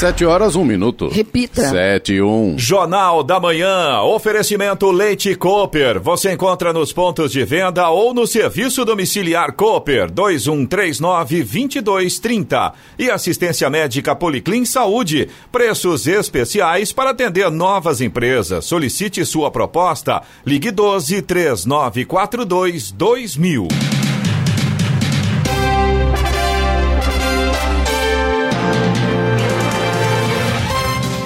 Sete horas, um minuto. Repita. Sete e um. Jornal da Manhã. Oferecimento Leite Cooper. Você encontra nos pontos de venda ou no serviço domiciliar Cooper 2139-2230. E assistência médica Policlin Saúde. Preços especiais para atender novas empresas. Solicite sua proposta. Ligue 12 3942 2000.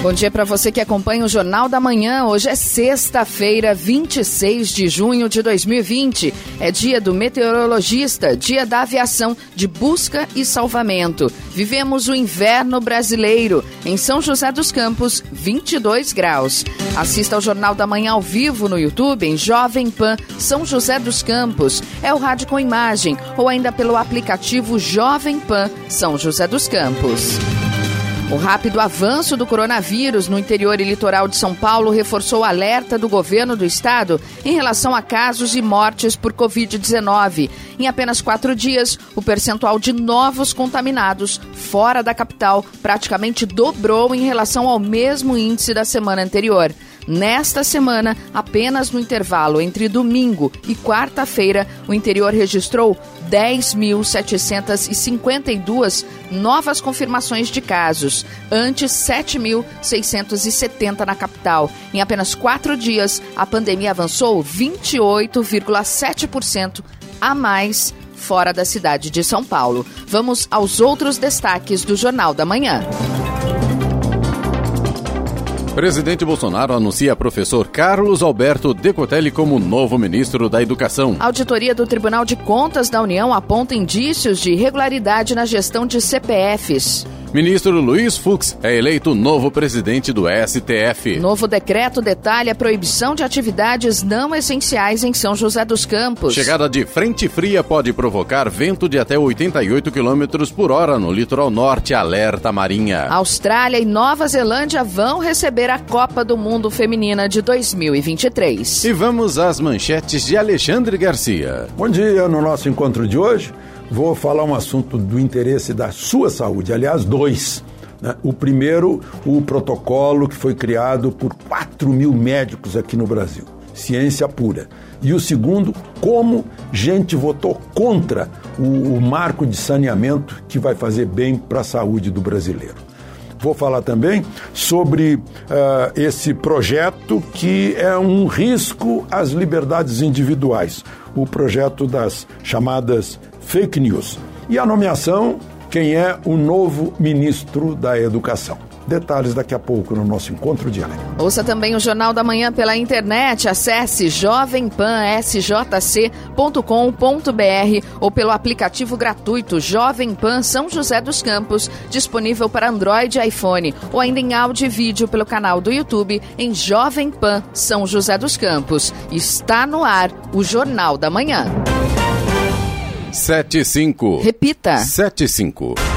Bom dia para você que acompanha o Jornal da Manhã. Hoje é sexta-feira, 26 de junho de 2020. É dia do meteorologista, dia da aviação de busca e salvamento. Vivemos o inverno brasileiro. Em São José dos Campos, 22 graus. Assista ao Jornal da Manhã ao vivo no YouTube em Jovem Pan São José dos Campos. É o rádio com imagem ou ainda pelo aplicativo Jovem Pan São José dos Campos. O rápido avanço do coronavírus no interior e litoral de São Paulo reforçou o alerta do governo do estado em relação a casos e mortes por Covid-19. Em apenas quatro dias, o percentual de novos contaminados fora da capital praticamente dobrou em relação ao mesmo índice da semana anterior. Nesta semana, apenas no intervalo entre domingo e quarta-feira, o interior registrou 10.752 novas confirmações de casos, antes 7.670 na capital. Em apenas quatro dias, a pandemia avançou 28,7% a mais fora da cidade de São Paulo. Vamos aos outros destaques do Jornal da Manhã. Presidente Bolsonaro anuncia professor Carlos Alberto Decotelli como novo ministro da Educação. A auditoria do Tribunal de Contas da União aponta indícios de irregularidade na gestão de CPFs. Ministro Luiz Fux é eleito novo presidente do STF. Novo decreto detalha a proibição de atividades não essenciais em São José dos Campos. Chegada de frente fria pode provocar vento de até 88 km por hora no litoral norte, alerta marinha. Austrália e Nova Zelândia vão receber a Copa do Mundo Feminina de 2023. E vamos às manchetes de Alexandre Garcia. Bom dia, no nosso encontro de hoje vou falar um assunto do interesse da sua saúde, aliás, dois. Né? O primeiro, o protocolo que foi criado por 4 mil médicos aqui no Brasil, ciência pura. E o segundo, como gente votou contra o, o marco de saneamento que vai fazer bem para a saúde do brasileiro. Vou falar também sobre uh, esse projeto que é um risco às liberdades individuais, o projeto das chamadas fake news. E a nomeação, quem é o novo ministro da Educação. Detalhes daqui a pouco no nosso encontro diário. Ouça também o Jornal da Manhã pela internet. Acesse jovempansjc.com.br ou pelo aplicativo gratuito Jovem Pan São José dos Campos, disponível para Android e iPhone, ou ainda em áudio e vídeo pelo canal do YouTube em Jovem Pan São José dos Campos. Está no ar o Jornal da Manhã. 75. Repita. 75.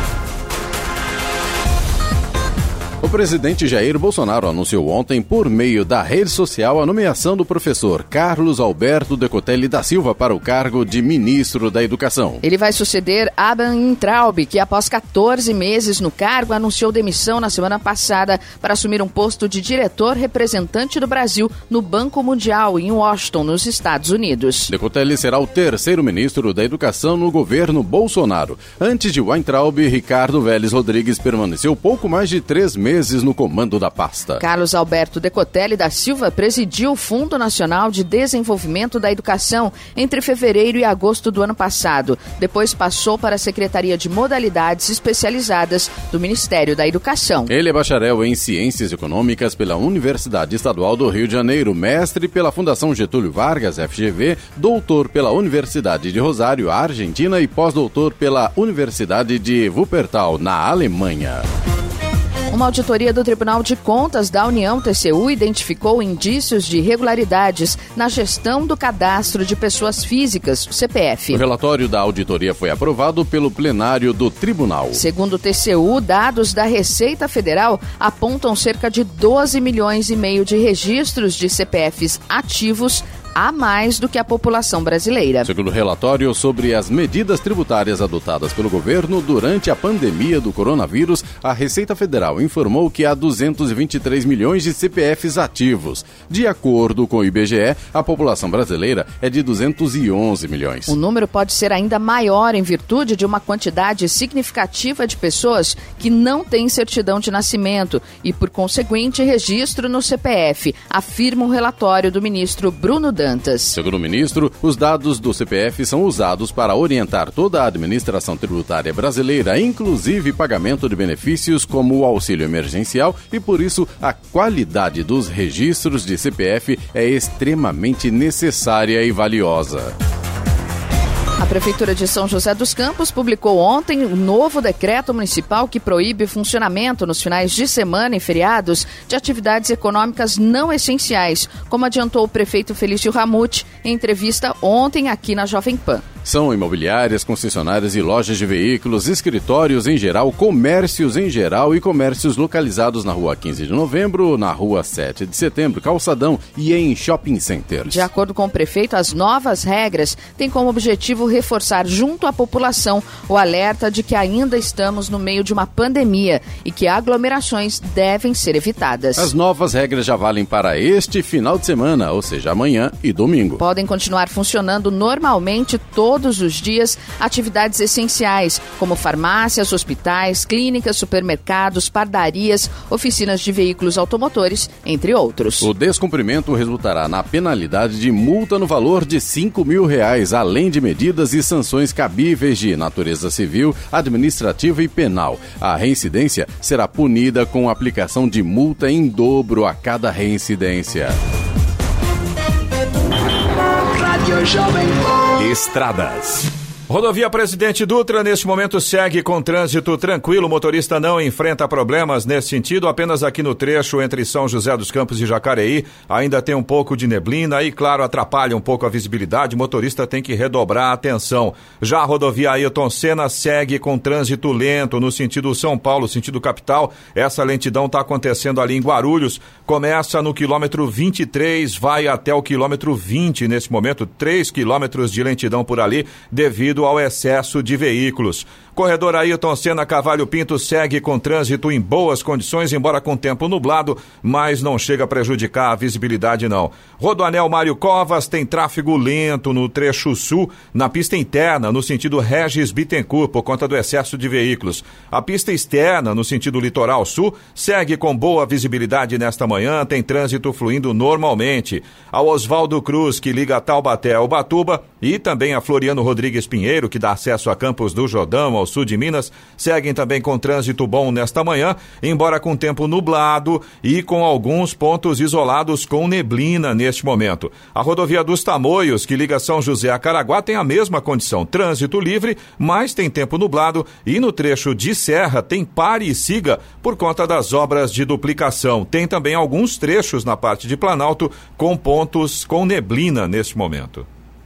O presidente Jair Bolsonaro anunciou ontem, por meio da rede social, a nomeação do professor Carlos Alberto Decotelli da Silva para o cargo de ministro da Educação. Ele vai suceder Aban Intraub, que após 14 meses no cargo anunciou demissão na semana passada para assumir um posto de diretor representante do Brasil no Banco Mundial em Washington, nos Estados Unidos. Decotelli será o terceiro ministro da Educação no governo Bolsonaro. Antes de Weintraub, Ricardo Vélez Rodrigues permaneceu pouco mais de três meses meses no comando da pasta. Carlos Alberto Decotelli da Silva presidiu o Fundo Nacional de Desenvolvimento da Educação entre fevereiro e agosto do ano passado. Depois passou para a Secretaria de Modalidades Especializadas do Ministério da Educação. Ele é bacharel em Ciências Econômicas pela Universidade Estadual do Rio de Janeiro, mestre pela Fundação Getúlio Vargas, FGV, doutor pela Universidade de Rosário, Argentina e pós-doutor pela Universidade de Wuppertal, na Alemanha. Uma auditoria do Tribunal de Contas da União, TCU, identificou indícios de irregularidades na gestão do cadastro de pessoas físicas, CPF. O relatório da auditoria foi aprovado pelo plenário do tribunal. Segundo o TCU, dados da Receita Federal apontam cerca de 12 milhões e meio de registros de CPFs ativos a mais do que a população brasileira. Segundo o relatório sobre as medidas tributárias adotadas pelo governo durante a pandemia do coronavírus, a Receita Federal informou que há 223 milhões de CPFs ativos. De acordo com o IBGE, a população brasileira é de 211 milhões. O número pode ser ainda maior em virtude de uma quantidade significativa de pessoas que não têm certidão de nascimento e, por conseguinte, registro no CPF, afirma um relatório do ministro Bruno Dantas. Segundo o ministro, os dados do CPF são usados para orientar toda a administração tributária brasileira, inclusive pagamento de benefícios como o auxílio emergencial, e por isso a qualidade dos registros de CPF é extremamente necessária e valiosa. A Prefeitura de São José dos Campos publicou ontem um novo decreto municipal que proíbe o funcionamento nos finais de semana e feriados de atividades econômicas não essenciais, como adiantou o prefeito Felício Ramute em entrevista ontem aqui na Jovem Pan. São imobiliárias, concessionárias e lojas de veículos, escritórios em geral, comércios em geral e comércios localizados na rua 15 de novembro, na rua 7 de setembro, calçadão e em shopping centers. De acordo com o prefeito, as novas regras têm como objetivo reforçar junto à população o alerta de que ainda estamos no meio de uma pandemia e que aglomerações devem ser evitadas. As novas regras já valem para este final de semana, ou seja, amanhã e domingo. Podem continuar funcionando normalmente todos todos os dias atividades essenciais, como farmácias, hospitais, clínicas, supermercados, pardarias, oficinas de veículos automotores, entre outros. O descumprimento resultará na penalidade de multa no valor de 5 mil reais, além de medidas e sanções cabíveis de natureza civil, administrativa e penal. A reincidência será punida com aplicação de multa em dobro a cada reincidência. Rádio Jovem Estradas. Rodovia Presidente Dutra, neste momento, segue com trânsito tranquilo. O motorista não enfrenta problemas nesse sentido. Apenas aqui no trecho entre São José dos Campos e Jacareí ainda tem um pouco de neblina e, claro, atrapalha um pouco a visibilidade. O motorista tem que redobrar a atenção. Já a rodovia Ailton Senna segue com trânsito lento no sentido São Paulo, sentido capital. Essa lentidão está acontecendo ali em Guarulhos. Começa no quilômetro 23, vai até o quilômetro 20 nesse momento. 3 quilômetros de lentidão por ali devido devido ao excesso de veículos. Corredor Ailton Senna Cavalho Pinto segue com trânsito em boas condições, embora com tempo nublado, mas não chega a prejudicar a visibilidade não. Rodoanel Mário Covas tem tráfego lento no trecho sul, na pista interna, no sentido Regis Bittencourt, por conta do excesso de veículos. A pista externa, no sentido litoral sul, segue com boa visibilidade nesta manhã, tem trânsito fluindo normalmente. A Oswaldo Cruz, que liga Taubaté ao Batuba, e também a Floriano Rodrigues Pinheiro, que dá acesso a Campos do Jordão, ao sul de Minas, seguem também com trânsito bom nesta manhã, embora com tempo nublado e com alguns pontos isolados com neblina neste momento. A rodovia dos Tamoios, que liga São José a Caraguá, tem a mesma condição, trânsito livre, mas tem tempo nublado e no trecho de serra tem pare e siga por conta das obras de duplicação. Tem também alguns trechos na parte de Planalto com pontos com neblina neste momento.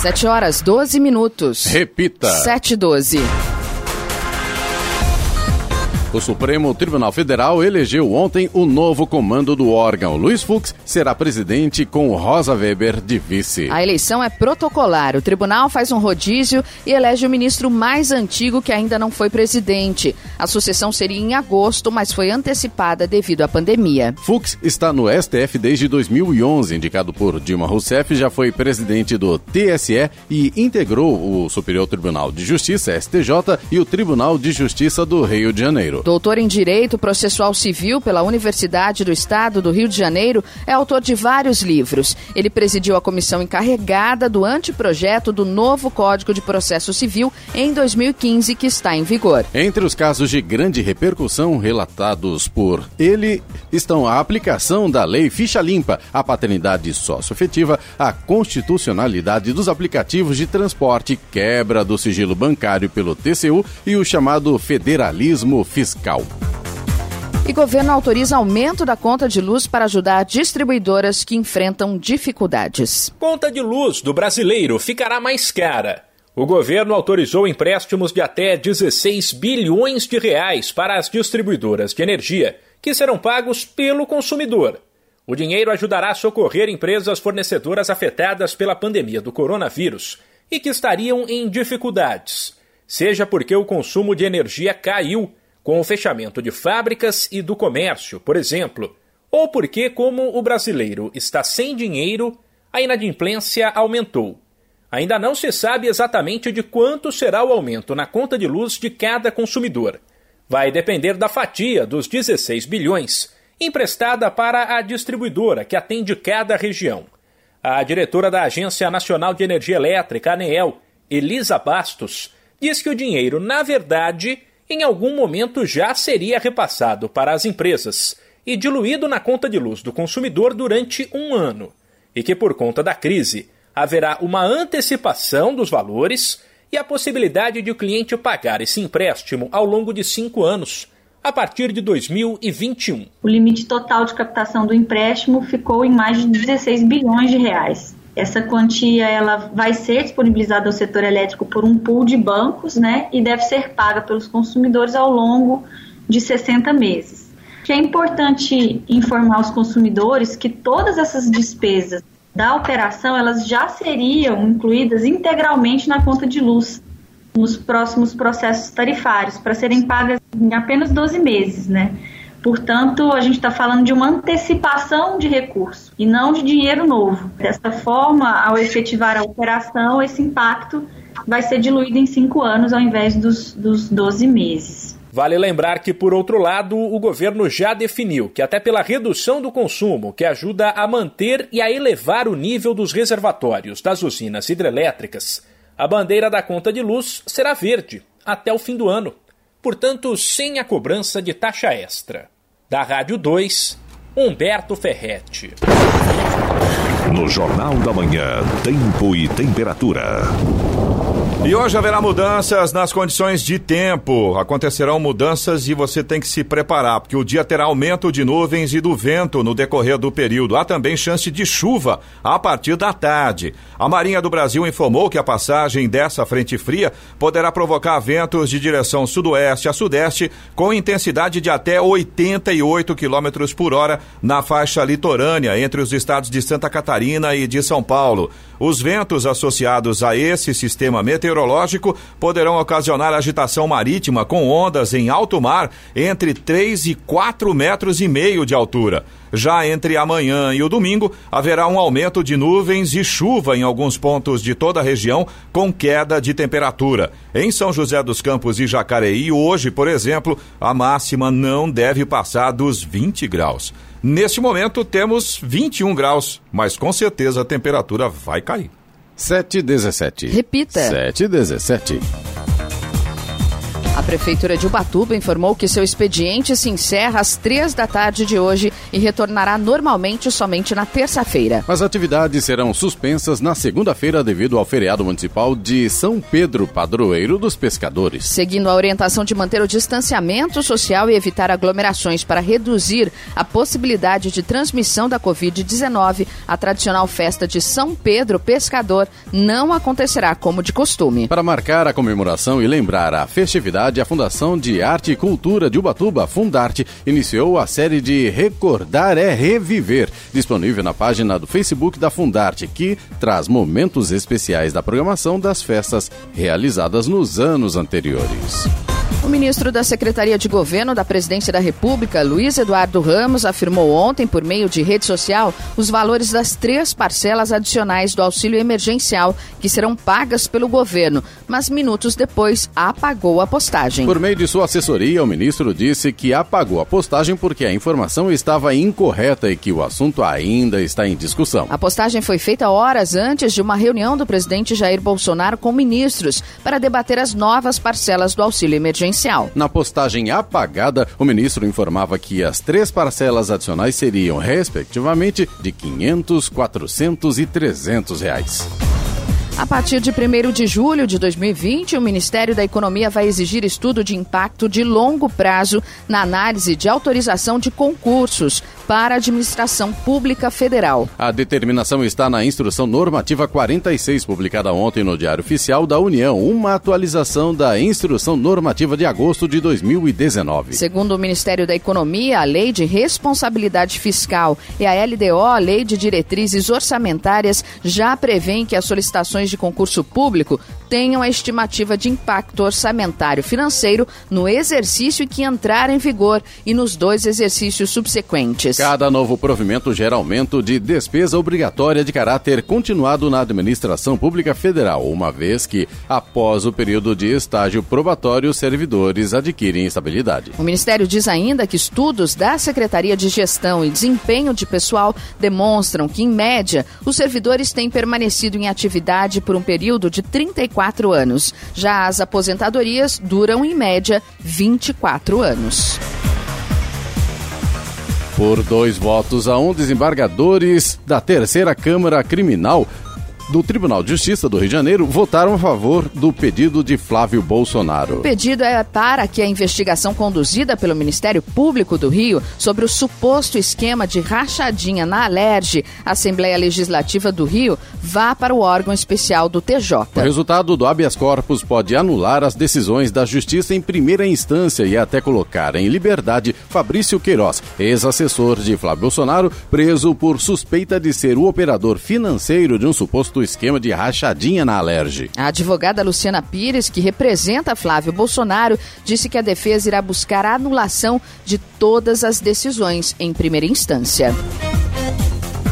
7 horas 12 minutos. Repita. 7 e 12. O Supremo Tribunal Federal elegeu ontem o novo comando do órgão. Luiz Fux será presidente com Rosa Weber de vice. A eleição é protocolar. O tribunal faz um rodízio e elege o ministro mais antigo que ainda não foi presidente. A sucessão seria em agosto, mas foi antecipada devido à pandemia. Fux está no STF desde 2011, indicado por Dilma Rousseff, já foi presidente do TSE e integrou o Superior Tribunal de Justiça, STJ, e o Tribunal de Justiça do Rio de Janeiro. Janeiro. Doutor em Direito Processual Civil pela Universidade do Estado do Rio de Janeiro, é autor de vários livros. Ele presidiu a comissão encarregada do anteprojeto do novo Código de Processo Civil em 2015, que está em vigor. Entre os casos de grande repercussão relatados por ele estão a aplicação da Lei Ficha Limpa, a paternidade socioafetiva, a constitucionalidade dos aplicativos de transporte, quebra do sigilo bancário pelo TCU e o chamado federalismo fiscal. E governo autoriza aumento da conta de luz para ajudar distribuidoras que enfrentam dificuldades. Conta de luz do brasileiro ficará mais cara. O governo autorizou empréstimos de até 16 bilhões de reais para as distribuidoras de energia, que serão pagos pelo consumidor. O dinheiro ajudará a socorrer empresas fornecedoras afetadas pela pandemia do coronavírus e que estariam em dificuldades, seja porque o consumo de energia caiu com o fechamento de fábricas e do comércio, por exemplo, ou porque, como o brasileiro está sem dinheiro, a inadimplência aumentou. Ainda não se sabe exatamente de quanto será o aumento na conta de luz de cada consumidor. Vai depender da fatia dos 16 bilhões emprestada para a distribuidora que atende cada região. A diretora da Agência Nacional de Energia Elétrica, ANEEL, Elisa Bastos, diz que o dinheiro, na verdade, em algum momento já seria repassado para as empresas e diluído na conta de luz do consumidor durante um ano, e que por conta da crise haverá uma antecipação dos valores e a possibilidade de o cliente pagar esse empréstimo ao longo de cinco anos, a partir de 2021. O limite total de captação do empréstimo ficou em mais de 16 bilhões de reais. Essa quantia ela vai ser disponibilizada ao setor elétrico por um pool de bancos, né, e deve ser paga pelos consumidores ao longo de 60 meses. É importante informar os consumidores que todas essas despesas da operação elas já seriam incluídas integralmente na conta de luz nos próximos processos tarifários para serem pagas em apenas 12 meses, né? Portanto, a gente está falando de uma antecipação de recurso e não de dinheiro novo. Dessa forma, ao efetivar a operação, esse impacto vai ser diluído em cinco anos ao invés dos, dos 12 meses. Vale lembrar que, por outro lado, o governo já definiu que, até pela redução do consumo, que ajuda a manter e a elevar o nível dos reservatórios das usinas hidrelétricas, a bandeira da conta de luz será verde até o fim do ano portanto sem a cobrança de taxa extra. Da Rádio 2, Humberto Ferretti. No Jornal da Manhã, Tempo e Temperatura. E hoje haverá mudanças nas condições de tempo. Acontecerão mudanças e você tem que se preparar, porque o dia terá aumento de nuvens e do vento no decorrer do período. Há também chance de chuva a partir da tarde. A Marinha do Brasil informou que a passagem dessa frente fria poderá provocar ventos de direção sudoeste a sudeste com intensidade de até 88 km por hora na faixa litorânea entre os estados de Santa Catarina e de São Paulo. Os ventos associados a esse sistema meteorológico poderão ocasionar agitação marítima com ondas em alto mar entre 3 e 4 metros e meio de altura. Já entre amanhã e o domingo, haverá um aumento de nuvens e chuva em alguns pontos de toda a região, com queda de temperatura. Em São José dos Campos e Jacareí, hoje, por exemplo, a máxima não deve passar dos 20 graus. Neste momento temos 21 graus, mas com certeza a temperatura vai cair. 717. Repita. 717. A Prefeitura de Ubatuba informou que seu expediente se encerra às três da tarde de hoje e retornará normalmente somente na terça-feira. As atividades serão suspensas na segunda-feira devido ao feriado municipal de São Pedro, padroeiro dos pescadores. Seguindo a orientação de manter o distanciamento social e evitar aglomerações para reduzir a possibilidade de transmissão da Covid-19, a tradicional festa de São Pedro Pescador não acontecerá como de costume. Para marcar a comemoração e lembrar a festividade, a Fundação de Arte e Cultura de Ubatuba, Fundarte, iniciou a série de Recordar é Reviver, disponível na página do Facebook da Fundarte, que traz momentos especiais da programação das festas realizadas nos anos anteriores. Ministro da Secretaria de Governo da Presidência da República, Luiz Eduardo Ramos, afirmou ontem, por meio de rede social, os valores das três parcelas adicionais do auxílio emergencial que serão pagas pelo governo, mas minutos depois apagou a postagem. Por meio de sua assessoria, o ministro disse que apagou a postagem porque a informação estava incorreta e que o assunto ainda está em discussão. A postagem foi feita horas antes de uma reunião do presidente Jair Bolsonaro com ministros para debater as novas parcelas do auxílio emergencial. Na postagem apagada, o ministro informava que as três parcelas adicionais seriam, respectivamente, de 500, 400 e 300 reais. A partir de 1 de julho de 2020, o Ministério da Economia vai exigir estudo de impacto de longo prazo na análise de autorização de concursos para a administração pública federal. A determinação está na Instrução Normativa 46, publicada ontem no Diário Oficial da União, uma atualização da Instrução Normativa de agosto de 2019. Segundo o Ministério da Economia, a Lei de Responsabilidade Fiscal e a LDO, a Lei de Diretrizes Orçamentárias, já prevêem que as solicitações de concurso público tenham a estimativa de impacto orçamentário financeiro no exercício que entrar em vigor e nos dois exercícios subsequentes. Cada novo provimento gera aumento de despesa obrigatória de caráter continuado na administração pública federal, uma vez que, após o período de estágio probatório, os servidores adquirem estabilidade. O Ministério diz ainda que estudos da Secretaria de Gestão e Desempenho de Pessoal demonstram que, em média, os servidores têm permanecido em atividade por um período de 34 anos. Já as aposentadorias duram, em média, 24 anos. Por dois votos a um, desembargadores da Terceira Câmara Criminal do Tribunal de Justiça do Rio de Janeiro votaram a favor do pedido de Flávio Bolsonaro. O pedido é para que a investigação conduzida pelo Ministério Público do Rio sobre o suposto esquema de rachadinha na Alerj, Assembleia Legislativa do Rio, vá para o órgão especial do TJ. O resultado do habeas corpus pode anular as decisões da Justiça em primeira instância e até colocar em liberdade Fabrício Queiroz, ex-assessor de Flávio Bolsonaro, preso por suspeita de ser o operador financeiro de um suposto do esquema de rachadinha na Alerj. A advogada Luciana Pires, que representa Flávio Bolsonaro, disse que a defesa irá buscar a anulação de todas as decisões em primeira instância.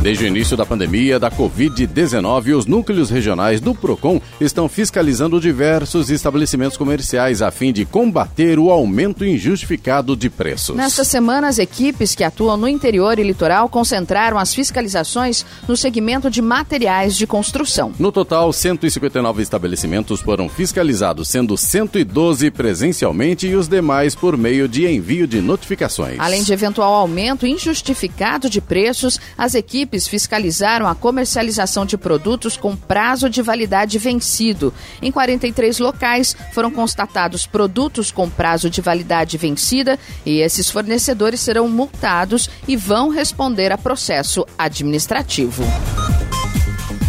Desde o início da pandemia da Covid-19, os núcleos regionais do PROCON estão fiscalizando diversos estabelecimentos comerciais a fim de combater o aumento injustificado de preços. Nesta semana, as equipes que atuam no interior e litoral concentraram as fiscalizações no segmento de materiais de construção. No total, 159 estabelecimentos foram fiscalizados, sendo 112 presencialmente e os demais por meio de envio de notificações. Além de eventual aumento injustificado de preços, as equipes equipes fiscalizaram a comercialização de produtos com prazo de validade vencido. Em 43 locais foram constatados produtos com prazo de validade vencida e esses fornecedores serão multados e vão responder a processo administrativo.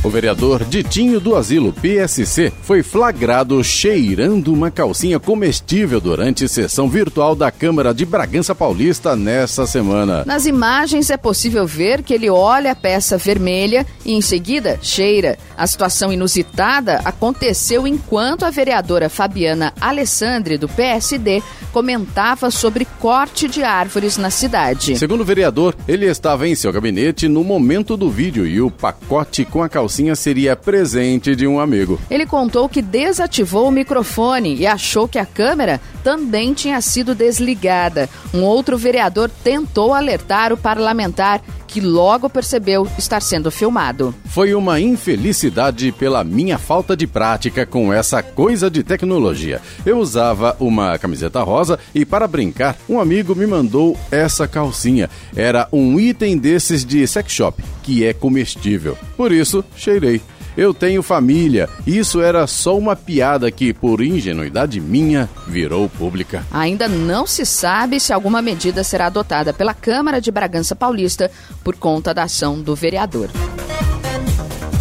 O vereador Ditinho do Asilo, PSC, foi flagrado cheirando uma calcinha comestível durante sessão virtual da Câmara de Bragança Paulista nesta semana. Nas imagens é possível ver que ele olha a peça vermelha e em seguida cheira. A situação inusitada aconteceu enquanto a vereadora Fabiana Alessandri, do PSD, comentava sobre corte de árvores na cidade. Segundo o vereador, ele estava em seu gabinete no momento do vídeo e o pacote com a calcinha seria presente de um amigo. Ele contou que desativou o microfone e achou que a câmera também tinha sido desligada. Um outro vereador tentou alertar o parlamentar que logo percebeu estar sendo filmado. Foi uma infelicidade pela minha falta de prática com essa coisa de tecnologia. Eu usava uma camiseta rosa e, para brincar, um amigo me mandou essa calcinha. Era um item desses de sex shop, que é comestível. Por isso, cheirei. Eu tenho família. Isso era só uma piada que, por ingenuidade minha, virou pública. Ainda não se sabe se alguma medida será adotada pela Câmara de Bragança Paulista por conta da ação do vereador.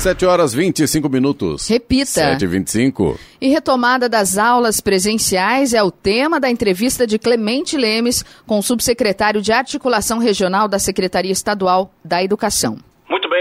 7 horas 25 minutos. Repita. 7 e 25 E retomada das aulas presenciais é o tema da entrevista de Clemente Lemes com o subsecretário de Articulação Regional da Secretaria Estadual da Educação.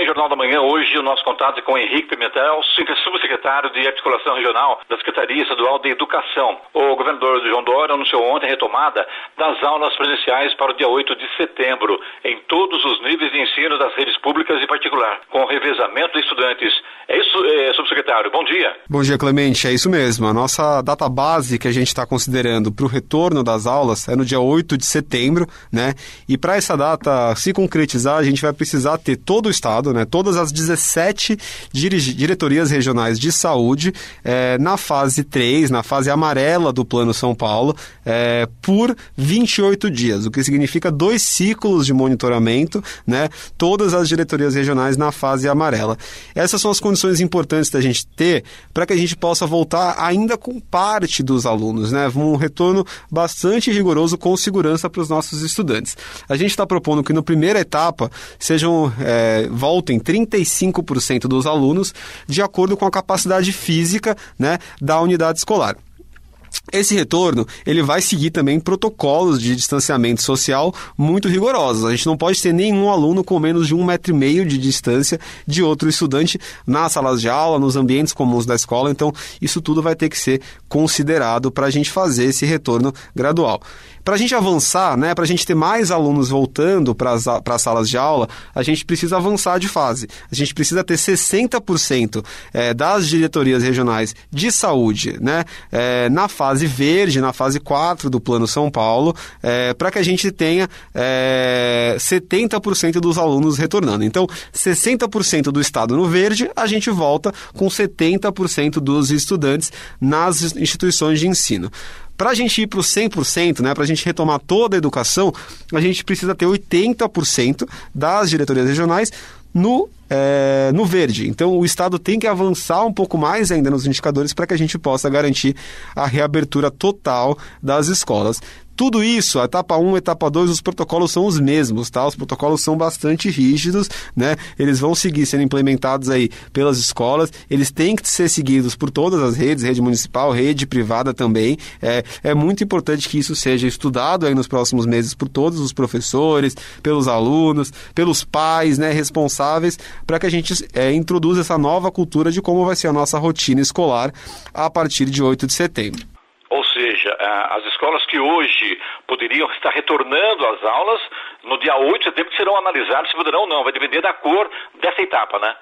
Jornal da Manhã. Hoje o nosso contato é com Henrique Pimentel, subsecretário de Articulação Regional da Secretaria Estadual de Educação. O governador João Dória anunciou ontem a retomada das aulas presenciais para o dia 8 de setembro, em todos os níveis de ensino das redes públicas e particular, com revezamento de estudantes. É isso, é, subsecretário. Bom dia. Bom dia, Clemente. É isso mesmo. A nossa data base que a gente está considerando para o retorno das aulas é no dia 8 de setembro, né? E para essa data se concretizar, a gente vai precisar ter todo o Estado, né, todas as 17 diretorias regionais de saúde é, na fase 3, na fase amarela do Plano São Paulo, é, por 28 dias, o que significa dois ciclos de monitoramento, né, todas as diretorias regionais na fase amarela. Essas são as condições importantes da gente ter para que a gente possa voltar ainda com parte dos alunos, né, um retorno bastante rigoroso com segurança para os nossos estudantes. A gente está propondo que no primeira etapa sejam é, voltem 35% dos alunos de acordo com a capacidade física né, da unidade escolar. Esse retorno ele vai seguir também protocolos de distanciamento social muito rigorosos. A gente não pode ter nenhum aluno com menos de um metro e meio de distância de outro estudante nas salas de aula, nos ambientes comuns da escola. Então, isso tudo vai ter que ser considerado para a gente fazer esse retorno gradual. Para a gente avançar, né, para a gente ter mais alunos voltando para as salas de aula, a gente precisa avançar de fase. A gente precisa ter 60% é, das diretorias regionais de saúde né, é, na fase verde, na fase 4 do Plano São Paulo, é, para que a gente tenha é, 70% dos alunos retornando. Então, 60% do estado no verde, a gente volta com 70% dos estudantes nas instituições de ensino. Para a gente ir para o 100%, né, para a gente retomar toda a educação, a gente precisa ter 80% das diretorias regionais no, é, no verde. Então, o Estado tem que avançar um pouco mais ainda nos indicadores para que a gente possa garantir a reabertura total das escolas. Tudo isso, a etapa 1, a etapa 2, os protocolos são os mesmos, tá? Os protocolos são bastante rígidos, né? Eles vão seguir sendo implementados aí pelas escolas, eles têm que ser seguidos por todas as redes, rede municipal, rede privada também. É, é muito importante que isso seja estudado aí nos próximos meses por todos os professores, pelos alunos, pelos pais, né, responsáveis, para que a gente é, introduza essa nova cultura de como vai ser a nossa rotina escolar a partir de 8 de setembro. Ou seja, as escolas que hoje poderiam estar retornando às aulas, no dia 8 de setembro serão analisadas se poderão ou não. Vai depender da cor dessa etapa, né?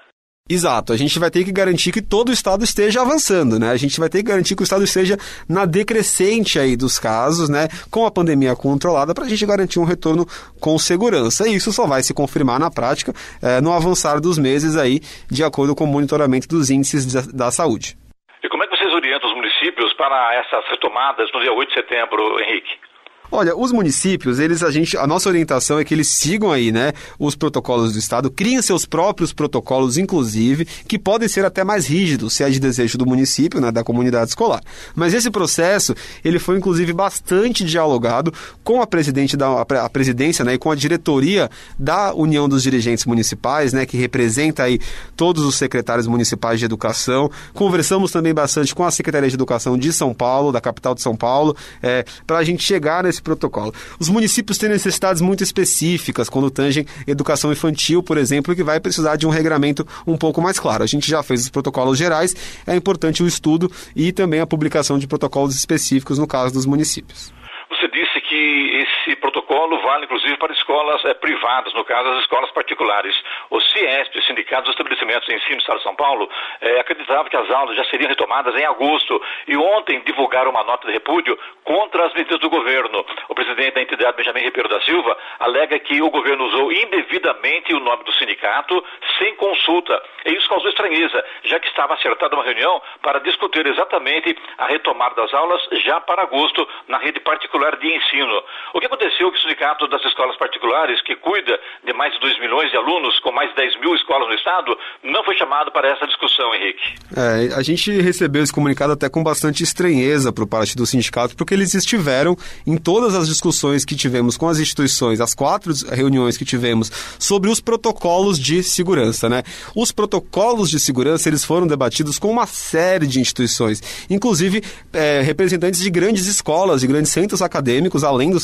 Exato, a gente vai ter que garantir que todo o estado esteja avançando, né? A gente vai ter que garantir que o estado esteja na decrescente aí dos casos, né? Com a pandemia controlada, para a gente garantir um retorno com segurança. E isso só vai se confirmar na prática é, no avançar dos meses aí, de acordo com o monitoramento dos índices da, da saúde. E como é que vocês orientam os municípios para essas retomadas no dia 8 de setembro, Henrique? Olha, os municípios, eles a gente, a nossa orientação é que eles sigam aí, né, os protocolos do estado, criem seus próprios protocolos inclusive, que podem ser até mais rígidos, se é de desejo do município, né, da comunidade escolar. Mas esse processo, ele foi inclusive bastante dialogado com a presidente da a presidência, né, e com a diretoria da União dos Dirigentes Municipais, né, que representa aí todos os secretários municipais de educação. Conversamos também bastante com a Secretaria de Educação de São Paulo, da capital de São Paulo, é, para a gente chegar nesse esse protocolo. Os municípios têm necessidades muito específicas quando tangem educação infantil, por exemplo, que vai precisar de um regramento um pouco mais claro. A gente já fez os protocolos gerais, é importante o estudo e também a publicação de protocolos específicos no caso dos municípios. Você disse que que esse protocolo vale inclusive para escolas é, privadas, no caso as escolas particulares. O CIESP, Sindicato dos Estabelecimentos de Ensino do Estado de São Paulo, é, acreditava que as aulas já seriam retomadas em agosto e ontem divulgaram uma nota de repúdio contra as medidas do governo. O presidente da entidade, Benjamin Ribeiro da Silva, alega que o governo usou indevidamente o nome do sindicato sem consulta. E isso causou estranheza, já que estava acertada uma reunião para discutir exatamente a retomada das aulas já para agosto na rede particular de ensino. O que aconteceu que o Sindicato das Escolas Particulares, que cuida de mais de 2 milhões de alunos, com mais de 10 mil escolas no estado, não foi chamado para essa discussão, Henrique. É, a gente recebeu esse comunicado até com bastante estranheza por parte do sindicato, porque eles estiveram em todas as discussões que tivemos com as instituições, as quatro reuniões que tivemos sobre os protocolos de segurança, né? Os protocolos de segurança, eles foram debatidos com uma série de instituições, inclusive é, representantes de grandes escolas, de grandes centros acadêmicos, além do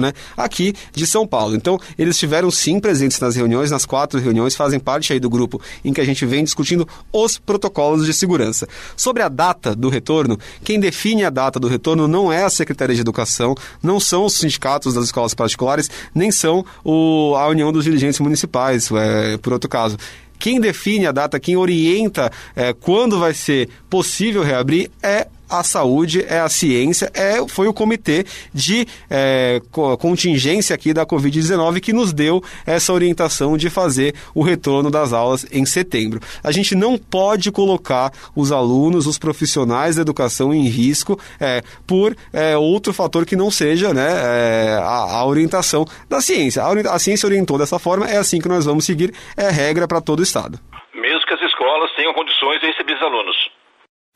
né, aqui de São Paulo. Então, eles estiveram sim presentes nas reuniões, nas quatro reuniões, fazem parte aí do grupo em que a gente vem discutindo os protocolos de segurança. Sobre a data do retorno, quem define a data do retorno não é a Secretaria de Educação, não são os sindicatos das escolas particulares, nem são o, a União dos Dirigentes Municipais, é, por outro caso. Quem define a data, quem orienta é, quando vai ser possível reabrir é a saúde, é a ciência, é, foi o comitê de é, contingência aqui da Covid-19 que nos deu essa orientação de fazer o retorno das aulas em setembro. A gente não pode colocar os alunos, os profissionais da educação em risco é, por é, outro fator que não seja né, é, a, a, orientação da ciência. A, a ciência orientou dessa forma, é assim que nós vamos seguir, é regra para todo o Estado. Mesmo que as escolas tenham condições de receber os alunos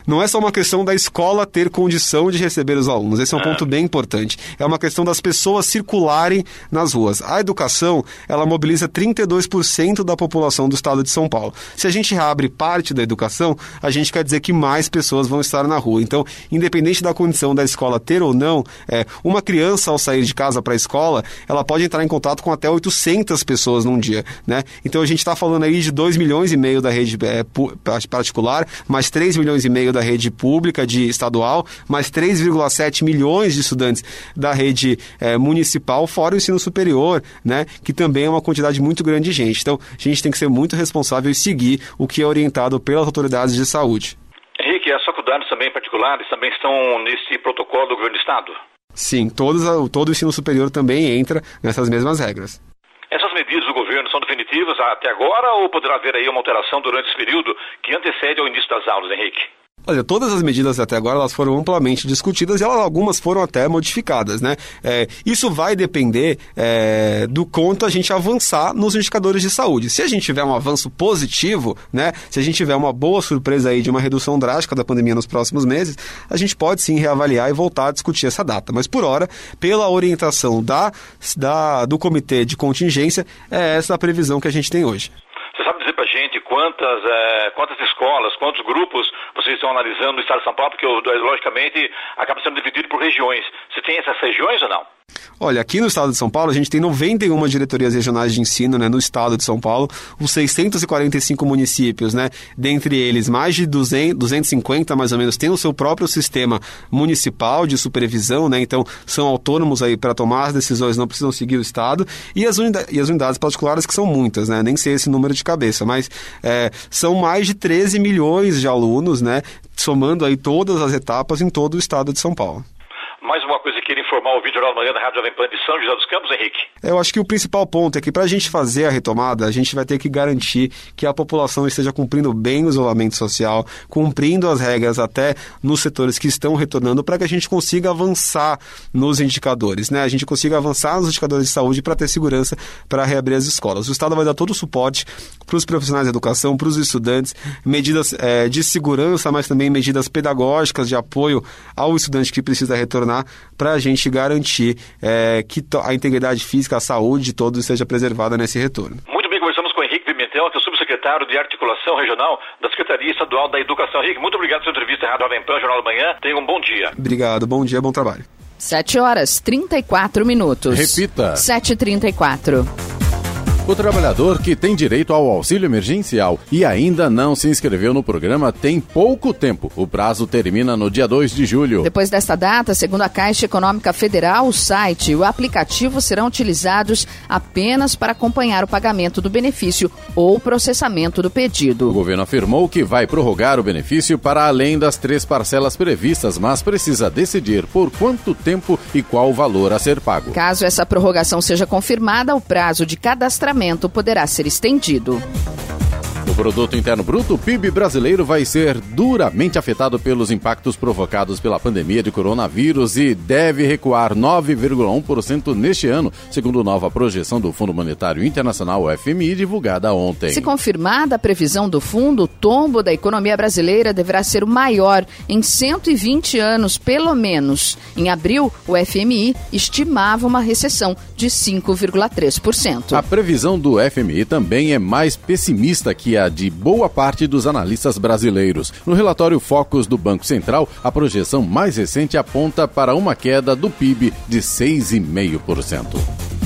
não é só uma questão da escola ter condição de receber os alunos. Esse é um é. ponto bem importante. É uma questão das pessoas circularem nas ruas. A educação, ela mobiliza 32% da população do estado de São Paulo. Se a gente reabre parte da educação, a gente quer dizer que mais pessoas vão estar na rua. Então, independente da condição da escola ter ou não, é, uma criança ao sair de casa para a escola, ela pode entrar em contato com até 800 pessoas num dia, né? Então a gente está falando aí de 2 milhões e meio da rede é, particular, mais 3 milhões e meio da rede pública de estadual, mais 3,7 milhões de estudantes da rede é, municipal, fora o ensino superior, né, que também é uma quantidade muito grande de gente. Então, a gente tem que ser muito responsável e seguir o que é orientado pelas autoridades de saúde. Henrique, as faculdades também particulares também estão nesse protocolo do governo do Estado? Sim, todos, todo o ensino superior também entra nessas mesmas regras. Essas medidas do governo são definitivas até agora ou poderá haver aí uma alteração durante esse período que antecede ao início das aulas, Henrique? Olha, todas as medidas até agora elas foram amplamente discutidas e elas, algumas foram até modificadas, né? É, isso vai depender é, do quanto a gente avançar nos indicadores de saúde. Se a gente tiver um avanço positivo, né? Se a gente tiver uma boa surpresa aí de uma redução drástica da pandemia nos próximos meses, a gente pode sim reavaliar e voltar a discutir essa data. Mas por hora, pela orientação da, da do comitê de contingência, é essa a previsão que a gente tem hoje quantas, é, quantas escolas, quantos grupos vocês estão analisando no estado de São Paulo, porque logicamente acaba sendo dividido por regiões. Você tem essas regiões ou não? Olha, aqui no estado de São Paulo, a gente tem 91 diretorias regionais de ensino né, no estado de São Paulo, os 645 municípios, né, dentre eles mais de 200, 250 mais ou menos, têm o seu próprio sistema municipal de supervisão, né, então são autônomos aí para tomar as decisões, não precisam seguir o estado, e as, unidades, e as unidades particulares que são muitas, né, nem sei esse número de cabeça, mas é, são mais de 13 milhões de alunos, né, somando aí todas as etapas em todo o estado de São Paulo. Mais uma coisa que queria informar o vídeo Jornal da Manhã da Rádio Jovem Pan de São José dos Campos, Henrique. Eu acho que o principal ponto é que para a gente fazer a retomada, a gente vai ter que garantir que a população esteja cumprindo bem o isolamento social, cumprindo as regras até nos setores que estão retornando, para que a gente consiga avançar nos indicadores, né? A gente consiga avançar nos indicadores de saúde para ter segurança para reabrir as escolas. O Estado vai dar todo o suporte para os profissionais de educação, para os estudantes, medidas é, de segurança, mas também medidas pedagógicas de apoio ao estudante que precisa retornar, para a gente garantir é, que a integridade física, a saúde de todos seja preservada nesse retorno. Muito bem, conversamos com o Henrique Pimentel, que é o subsecretário de Articulação Regional da Secretaria Estadual da Educação. Henrique, muito obrigado pela sua entrevista à Rádio Jovem Pan, Jornal da Manhã. Tenha um bom dia. Obrigado, bom dia, bom trabalho. 7 horas 34 minutos. Repita. 7h34. O trabalhador que tem direito ao auxílio emergencial e ainda não se inscreveu no programa tem pouco tempo. O prazo termina no dia 2 de julho. Depois desta data, segundo a Caixa Econômica Federal, o site e o aplicativo serão utilizados apenas para acompanhar o pagamento do benefício ou processamento do pedido. O governo afirmou que vai prorrogar o benefício para além das três parcelas previstas, mas precisa decidir por quanto tempo e qual valor a ser pago. Caso essa prorrogação seja confirmada, o prazo de cadastramento poderá ser estendido. O produto interno bruto, o PIB brasileiro, vai ser duramente afetado pelos impactos provocados pela pandemia de coronavírus e deve recuar 9,1% neste ano, segundo nova projeção do Fundo Monetário Internacional, FMI, divulgada ontem. Se confirmada a previsão do fundo, o tombo da economia brasileira deverá ser o maior em 120 anos, pelo menos. Em abril, o FMI estimava uma recessão de 5,3%. A previsão do FMI também é mais pessimista que de boa parte dos analistas brasileiros. No relatório Focus do Banco Central, a projeção mais recente aponta para uma queda do PIB de 6,5%.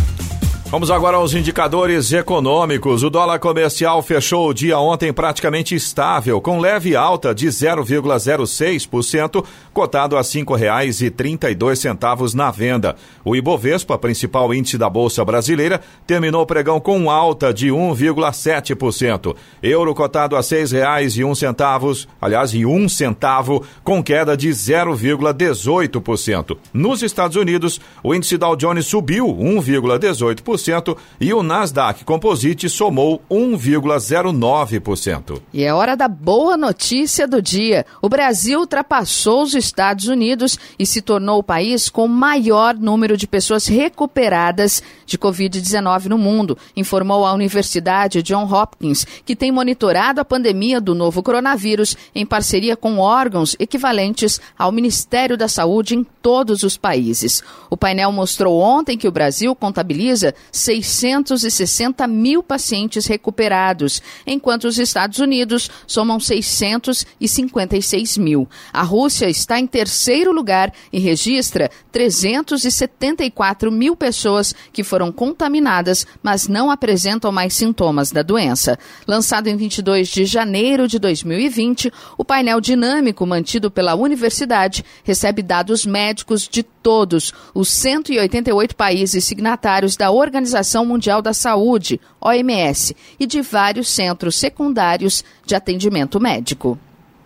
Vamos agora aos indicadores econômicos. O dólar comercial fechou o dia ontem praticamente estável, com leve alta de 0,06%, cotado a R$ 5,32 na venda. O Ibovespa, principal índice da Bolsa Brasileira, terminou o pregão com alta de 1,7%. Euro cotado a R$ 6,01, aliás, em um centavo, com queda de 0,18%. Nos Estados Unidos, o índice Dow Jones subiu 1,18% e o Nasdaq Composite somou 1,09%. E é hora da boa notícia do dia. O Brasil ultrapassou os Estados Unidos e se tornou o país com o maior número de pessoas recuperadas de Covid-19 no mundo, informou a Universidade John Hopkins, que tem monitorado a pandemia do novo coronavírus em parceria com órgãos equivalentes ao Ministério da Saúde em todos os países. O painel mostrou ontem que o Brasil contabiliza 660 mil pacientes recuperados, enquanto os Estados Unidos somam 656 mil. A Rússia está em terceiro lugar e registra 374 mil pessoas que foram contaminadas, mas não apresentam mais sintomas da doença. Lançado em 22 de janeiro de 2020, o painel dinâmico mantido pela universidade recebe dados médicos de todos os 188 países signatários da Organização Mundial da Saúde, OMS, e de vários centros secundários de atendimento médico.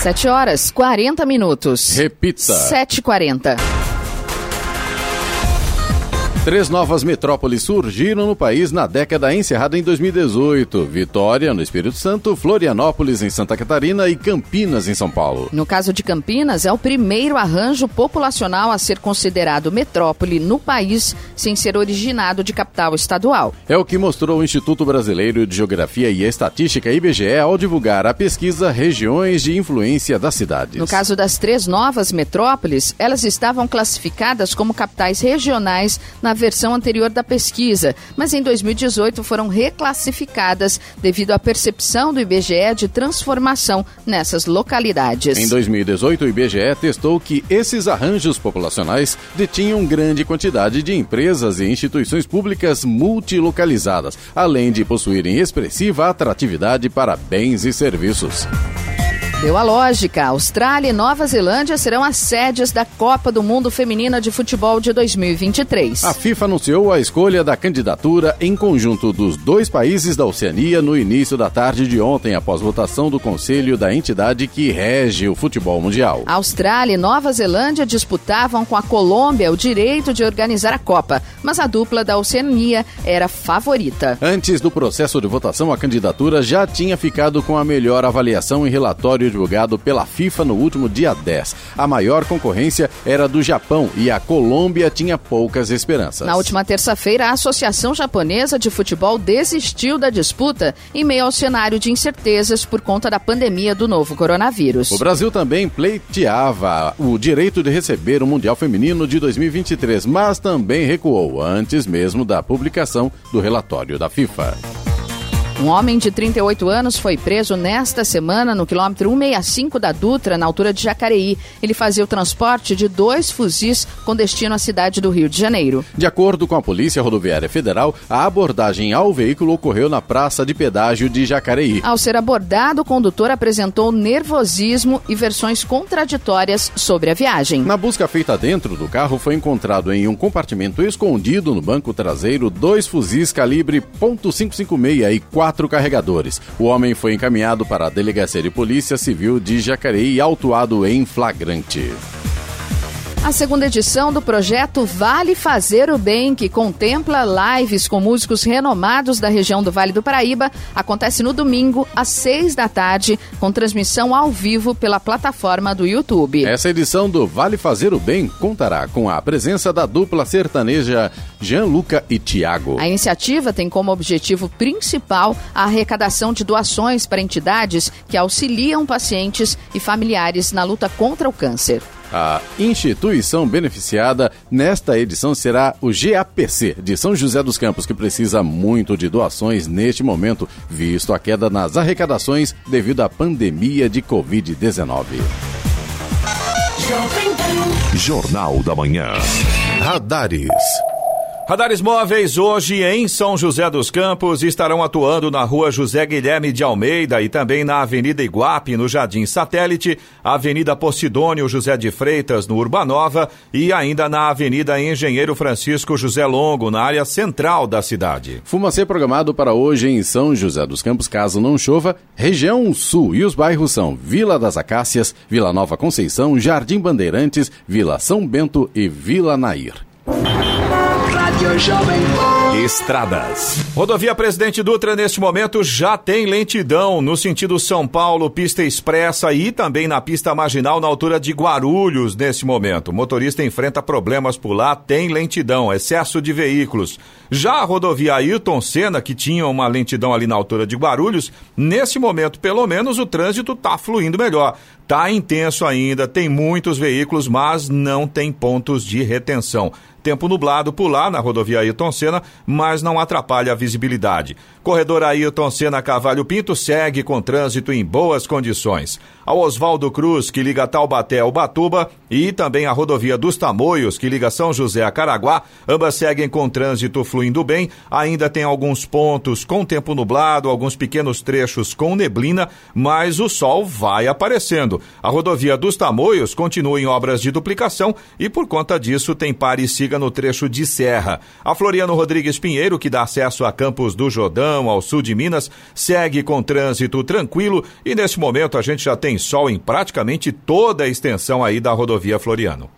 7 horas 40 minutos. Repita. 7h40. Três novas metrópoles surgiram no país na década encerrada em 2018: Vitória, no Espírito Santo, Florianópolis, em Santa Catarina e Campinas, em São Paulo. No caso de Campinas, é o primeiro arranjo populacional a ser considerado metrópole no país sem ser originado de capital estadual. É o que mostrou o Instituto Brasileiro de Geografia e Estatística, IBGE, ao divulgar a pesquisa Regiões de Influência das Cidades. No caso das três novas metrópoles, elas estavam classificadas como capitais regionais na versão anterior da pesquisa, mas em 2018 foram reclassificadas devido à percepção do IBGE de transformação nessas localidades. Em 2018, o IBGE testou que esses arranjos populacionais detinham grande quantidade de empresas e instituições públicas multilocalizadas, além de possuírem expressiva atratividade para bens e serviços. Deu a lógica. Austrália e Nova Zelândia serão as sedes da Copa do Mundo Feminina de Futebol de 2023. A FIFA anunciou a escolha da candidatura em conjunto dos dois países da Oceania no início da tarde de ontem, após votação do Conselho da entidade que rege o futebol mundial. A Austrália e Nova Zelândia disputavam com a Colômbia o direito de organizar a Copa, mas a dupla da Oceania era favorita. Antes do processo de votação, a candidatura já tinha ficado com a melhor avaliação em relatório divulgado pela FIFA no último dia 10. A maior concorrência era do Japão e a Colômbia tinha poucas esperanças. Na última terça-feira, a Associação Japonesa de Futebol desistiu da disputa em meio ao cenário de incertezas por conta da pandemia do novo coronavírus. O Brasil também pleiteava o direito de receber o Mundial Feminino de 2023, mas também recuou antes mesmo da publicação do relatório da FIFA. Um homem de 38 anos foi preso nesta semana no quilômetro 165 da Dutra, na altura de Jacareí. Ele fazia o transporte de dois fuzis com destino à cidade do Rio de Janeiro. De acordo com a Polícia Rodoviária Federal, a abordagem ao veículo ocorreu na praça de pedágio de Jacareí. Ao ser abordado, o condutor apresentou nervosismo e versões contraditórias sobre a viagem. Na busca feita dentro do carro, foi encontrado em um compartimento escondido no banco traseiro dois fuzis calibre .556 e quatro quatro carregadores. O homem foi encaminhado para a Delegacia de Polícia Civil de Jacareí e autuado em flagrante. A segunda edição do projeto Vale Fazer o Bem, que contempla lives com músicos renomados da região do Vale do Paraíba, acontece no domingo, às seis da tarde, com transmissão ao vivo pela plataforma do YouTube. Essa edição do Vale Fazer o Bem contará com a presença da dupla sertaneja Gianluca e Tiago. A iniciativa tem como objetivo principal a arrecadação de doações para entidades que auxiliam pacientes e familiares na luta contra o câncer. A instituição beneficiada nesta edição será o GAPC de São José dos Campos, que precisa muito de doações neste momento, visto a queda nas arrecadações devido à pandemia de Covid-19. Jornal da Manhã. Radares. Radares móveis hoje em São José dos Campos estarão atuando na rua José Guilherme de Almeida e também na Avenida Iguape, no Jardim Satélite, Avenida Posidônio José de Freitas, no Urbanova e ainda na Avenida Engenheiro Francisco José Longo, na área central da cidade. Fumacê programado para hoje em São José dos Campos, caso não chova, região sul e os bairros são Vila das Acácias, Vila Nova Conceição, Jardim Bandeirantes, Vila São Bento e Vila Nair. Estradas. Rodovia Presidente Dutra, neste momento, já tem lentidão no sentido São Paulo, pista expressa e também na pista marginal na altura de Guarulhos, neste momento. O motorista enfrenta problemas por lá, tem lentidão, excesso de veículos. Já a rodovia Ayrton Senna, que tinha uma lentidão ali na altura de Guarulhos, nesse momento, pelo menos, o trânsito está fluindo melhor. Tá intenso ainda, tem muitos veículos, mas não tem pontos de retenção. Tempo nublado por lá na rodovia Ayrton Senna, mas não atrapalha a visibilidade. Corredor Ayrton Senna Cavalho Pinto segue com trânsito em boas condições. A Oswaldo Cruz, que liga Taubaté ao Batuba, e também a rodovia dos Tamoios, que liga São José a Caraguá, ambas seguem com trânsito fluindo bem. Ainda tem alguns pontos com tempo nublado, alguns pequenos trechos com neblina, mas o sol vai aparecendo. A rodovia dos Tamoios continua em obras de duplicação e por conta disso tem pare e siga no trecho de serra. A Floriano Rodrigues Pinheiro, que dá acesso a Campos do Jordão, ao sul de Minas, segue com trânsito tranquilo e nesse momento a gente já tem sol em praticamente toda a extensão aí da rodovia Floriano.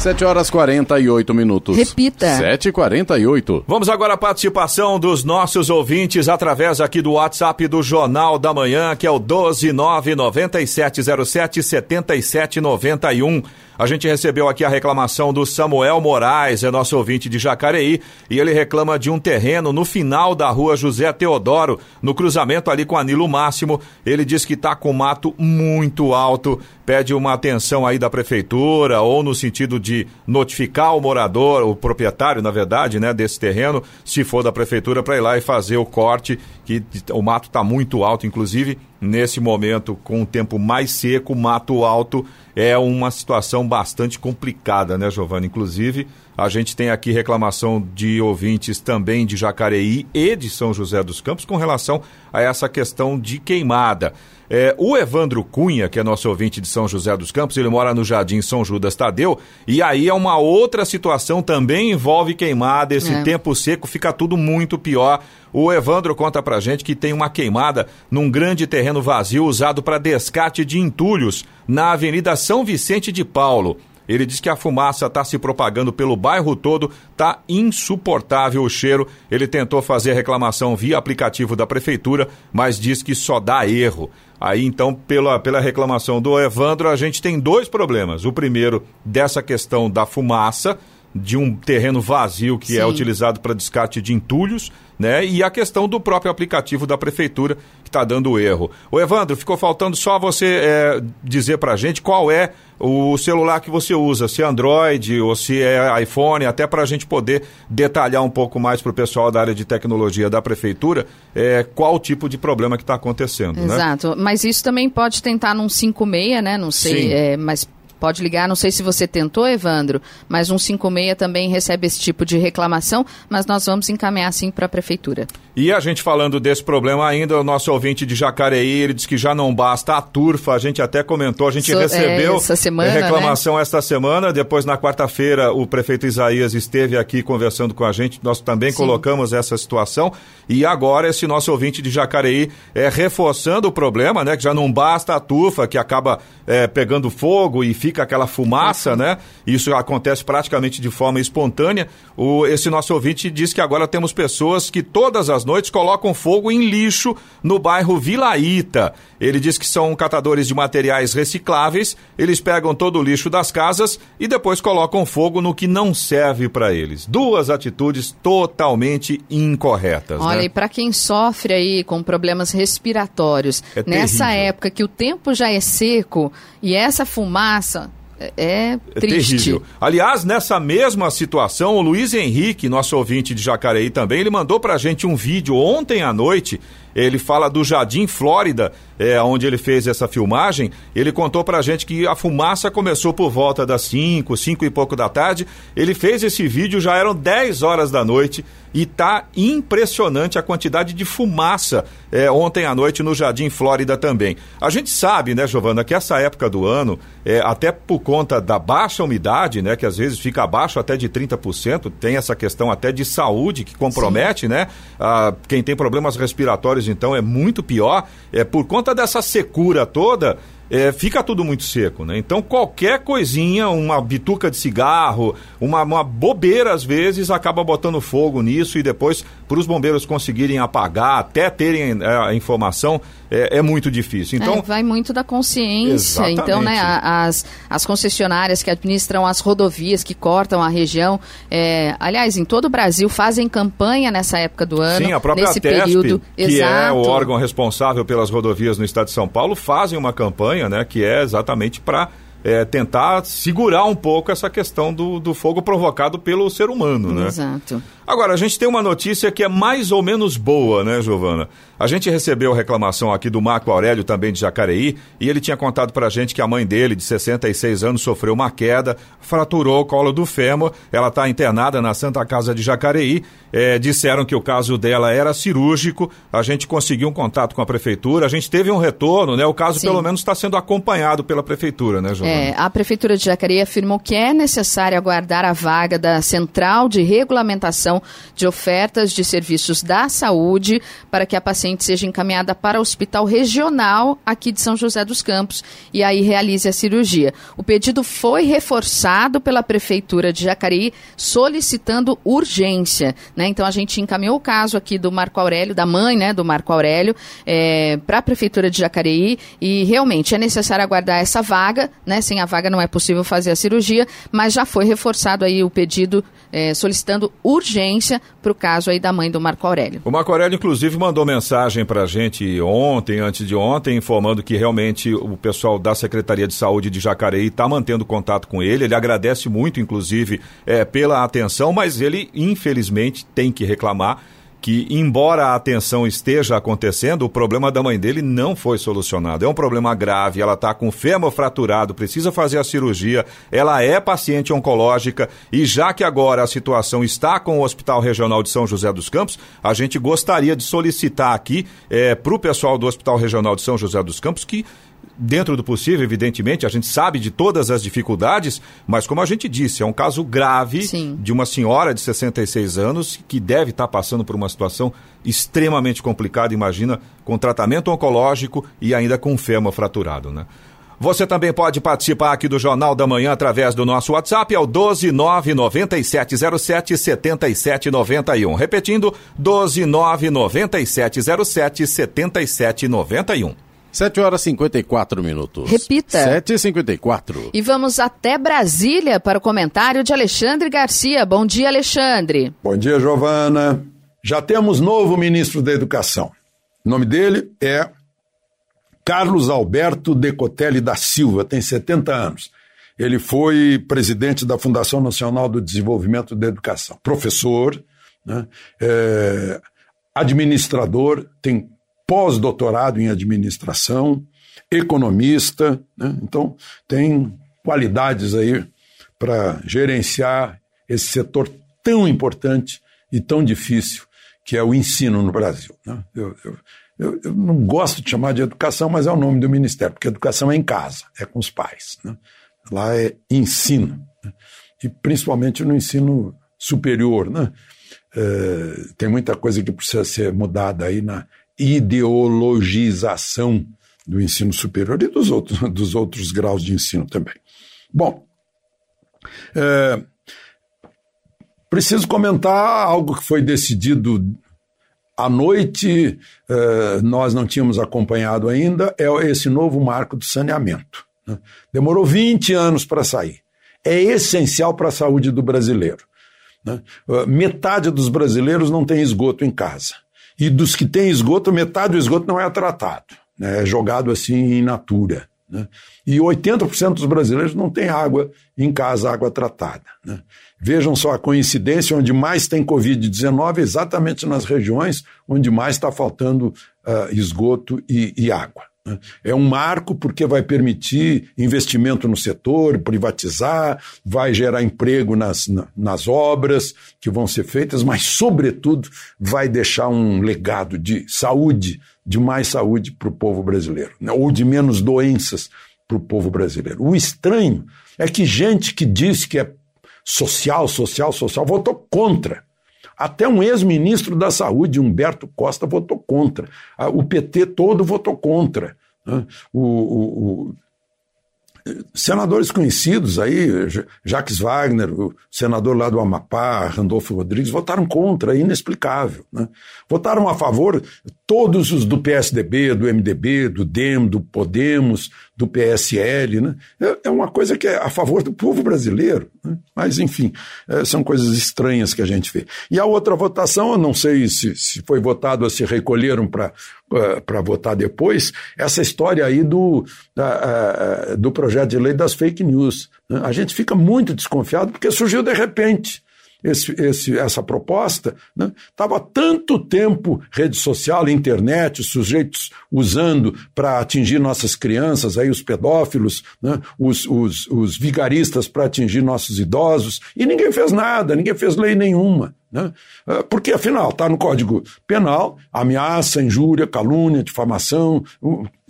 7 horas 48 minutos. Repita. 7h48. Vamos agora à participação dos nossos ouvintes através aqui do WhatsApp do Jornal da Manhã, que é o 12997077791. A gente recebeu aqui a reclamação do Samuel Moraes, é nosso ouvinte de Jacareí, e ele reclama de um terreno no final da rua José Teodoro, no cruzamento ali com a Nilo Máximo. Ele diz que está com mato muito alto, pede uma atenção aí da prefeitura, ou no sentido de notificar o morador, o proprietário, na verdade, né, desse terreno, se for da prefeitura, para ir lá e fazer o corte, que o mato está muito alto, inclusive nesse momento, com o tempo mais seco, mato alto é uma situação bastante complicada, né, Giovanni? Inclusive, A gente tem aqui reclamação de ouvintes também de Jacareí e de São José dos Campos com relação a essa questão de queimada. É, o Evandro Cunha, que é nosso ouvinte de São José dos Campos, ele mora no Jardim São Judas Tadeu, e aí é uma outra situação, também envolve queimada, esse é. tempo seco fica tudo muito pior. O Evandro conta pra gente que tem uma queimada num grande terreno vazio usado para descarte de entulhos na Avenida São Vicente de Paulo. Ele diz que a fumaça está se propagando pelo bairro todo, está insuportável o cheiro. Ele tentou fazer reclamação via aplicativo da prefeitura, mas diz que só dá erro. Aí então, pela, pela reclamação do Evandro, a gente tem dois problemas. O primeiro, dessa questão da fumaça, de um terreno vazio que é Sim. é utilizado para descarte de entulhos, né? E a questão do próprio aplicativo da prefeitura que está dando erro. O Evandro, ficou faltando só você é, dizer para a gente qual é o celular que você usa, se é Android ou se é iPhone, até para a gente poder detalhar um pouco mais para o pessoal da área de tecnologia da prefeitura é, qual tipo de problema que está acontecendo. Né? Exato, né? mas isso também pode tentar num 56, né? Não sei, é, mas Pode ligar, não sei se você tentou, Evandro, mas um 56 também recebe esse tipo de reclamação, mas nós vamos encaminhar sim para a prefeitura. E a gente falando desse problema ainda, o nosso ouvinte de Jacareí, ele diz que já não basta a turfa, a gente até comentou, a gente so, recebeu é, semana, reclamação né? esta semana, depois na quarta-feira o prefeito Isaías esteve aqui conversando com a gente, nós também sim. colocamos essa situação, e agora esse nosso ouvinte de Jacareí é reforçando o problema, né, que já não basta a turfa, que acaba é, pegando fogo e fica fica aquela fumaça, né? Isso acontece praticamente de forma espontânea. O, esse nosso ouvinte diz que agora temos pessoas que todas as noites colocam fogo em lixo no bairro Vilaíta. Ele diz que são catadores de materiais recicláveis, eles pegam todo o lixo das casas e depois colocam fogo no que não serve para eles. Duas atitudes totalmente incorretas. Olha, né? e para quem sofre aí com problemas respiratórios, é nessa terrível. época que o tempo já é seco e essa fumaça é, é, é triste. terrível. Aliás, nessa mesma situação, o Luiz Henrique, nosso ouvinte de Jacareí também, ele mandou pra gente um vídeo ontem à noite. Ele fala do Jardim Flórida, é, onde ele fez essa filmagem. Ele contou pra gente que a fumaça começou por volta das 5, 5 e pouco da tarde. Ele fez esse vídeo, já eram 10 horas da noite e tá impressionante a quantidade de fumaça é, ontem à noite no Jardim Flórida também. A gente sabe, né, Giovana, que essa época do ano, é, até por conta da baixa umidade, né, que às vezes fica abaixo até de 30%, tem essa questão até de saúde que compromete, Sim. né? Ah, quem tem problemas respiratórios, então, é muito pior. É, por conta dessa secura toda, é, fica tudo muito seco, né? Então qualquer coisinha, uma bituca de cigarro, uma, uma bobeira às vezes acaba botando fogo nisso e depois para os bombeiros conseguirem apagar, até terem é, a informação, é, é, muito difícil. Então é, vai muito da consciência. Exatamente. Então, né, as, as concessionárias que administram as rodovias que cortam a região, é, aliás, em todo o Brasil fazem campanha nessa época do ano. Sim, a própria nesse TESP, período. que Exato. é o órgão responsável pelas rodovias no estado de São Paulo, fazem uma campanha campanha, né, que é exatamente para é, tentar segurar um pouco essa questão do, do fogo provocado pelo ser humano, né? Exato. Agora, a gente tem uma notícia que é mais ou menos boa, né, Giovana? A gente recebeu reclamação aqui do Marco Aurélio, também de Jacareí, e ele tinha contado pra gente que a mãe dele, de 66 anos, sofreu uma queda, fraturou o colo do fêmur, ela está internada na Santa Casa de Jacareí, é, disseram que o caso dela era cirúrgico, a gente conseguiu um contato com a prefeitura, a gente teve um retorno, né? O caso Sim. pelo menos está sendo acompanhado pela prefeitura, né, Giovana? É, a prefeitura de Jacareí afirmou que é necessário aguardar a vaga da Central de Regulamentação de Ofertas de Serviços da Saúde para que a paciente seja encaminhada para o hospital regional aqui de São José dos Campos e aí realize a cirurgia. O pedido foi reforçado pela Prefeitura de Jacareí solicitando urgência. Né? Então a gente encaminhou o caso aqui do Marco Aurélio, da mãe né, do Marco Aurélio, é, para a Prefeitura de Jacareí e realmente é necessário aguardar essa vaga, né? Sem a vaga não é possível fazer a cirurgia, mas já foi reforçado aí o pedido é, solicitando urgência para o caso aí da mãe do Marco Aurélio. O Marco Aurélio, inclusive, mandou mensagem mensagem para a gente ontem, antes de ontem, informando que realmente o pessoal da Secretaria de Saúde de Jacareí está mantendo contato com ele. Ele agradece muito, inclusive, é, pela atenção, mas ele, infelizmente, tem que reclamar que, embora a atenção esteja acontecendo, o problema da mãe dele não foi solucionado. É um problema grave, ela está com fêmur fraturado, precisa fazer a cirurgia, ela é paciente oncológica e já que agora a situação está com o Hospital Regional de São José dos Campos, a gente gostaria de solicitar aqui é, para o pessoal do Hospital Regional de São José dos Campos que dentro do possível, evidentemente, a gente sabe de todas as dificuldades, mas como a gente disse, é um caso grave Sim. de uma senhora de 66 anos que deve estar passando por uma situação extremamente complicada, imagina, com tratamento oncológico e ainda com fêmur fraturado, né? Você também pode participar aqui do Jornal da Manhã através do nosso WhatsApp, é o 1299707 7791. Repetindo, 1299707 7791. 7 horas e 54 minutos. Repita. 7 e 54 E vamos até Brasília para o comentário de Alexandre Garcia. Bom dia, Alexandre. Bom dia, Giovana. Já temos novo ministro da Educação. O nome dele é Carlos Alberto Decotelli da Silva, tem 70 anos. Ele foi presidente da Fundação Nacional do Desenvolvimento da Educação, professor, né, é, administrador, tem pós-doutorado em administração, economista, né? então tem qualidades aí para gerenciar esse setor tão importante e tão difícil que é o ensino no Brasil. Né? Eu, eu, eu, eu, não gosto de chamar de educação, mas é o nome do ministério, porque educação é em casa, é com os pais. Né? Lá é ensino, né? e principalmente no ensino superior. Né? É, tem muita coisa que precisa ser mudada aí na ideologização do ensino superior e dos outros, dos outros graus de ensino também. Bom, é, preciso comentar algo que foi decidido à noite, é, nós não tínhamos acompanhado ainda, é esse novo marco do saneamento. Né? Demorou 20 anos para sair. É essencial para a saúde do brasileiro. Né? Metade dos brasileiros não tem esgoto em casa. E dos que têm esgoto, metade do esgoto não é tratado, né? é jogado assim em natura. Né? E 80% dos brasileiros não têm água em casa, água tratada. Né? Vejam só a coincidência, onde mais tem Covid-19 exatamente nas regiões onde mais está faltando uh, esgoto e, e água. É um marco porque vai permitir investimento no setor, privatizar, vai gerar emprego nas, nas obras que vão ser feitas, mas, sobretudo, vai deixar um legado de saúde, de mais saúde para o povo brasileiro, né? ou de menos doenças para o povo brasileiro. O estranho é que gente que diz que é social, social, social, votou contra. Até um ex-ministro da Saúde, Humberto Costa, votou contra. O PT todo votou contra. Né? O, o, o, senadores conhecidos aí, Jacques Wagner, o senador lá do Amapá, Randolfo Rodrigues, votaram contra, inexplicável. Né? Votaram a favor todos os do PSDB, do MDB, do DEM, do Podemos, do PSL. Né? É, é uma coisa que é a favor do povo brasileiro. Né? Mas, enfim, é, são coisas estranhas que a gente vê. E a outra votação, eu não sei se, se foi votado ou se recolheram para uh, votar depois, essa história aí do, uh, do projeto de lei das fake news. Né? A gente fica muito desconfiado porque surgiu de repente esse, esse, essa proposta, estava né? tanto tempo rede social, internet, sujeitos usando para atingir nossas crianças, aí os pedófilos, né? os, os, os vigaristas para atingir nossos idosos, e ninguém fez nada, ninguém fez lei nenhuma. Né? Ah, porque, afinal, está no Código Penal ameaça, injúria, calúnia, difamação,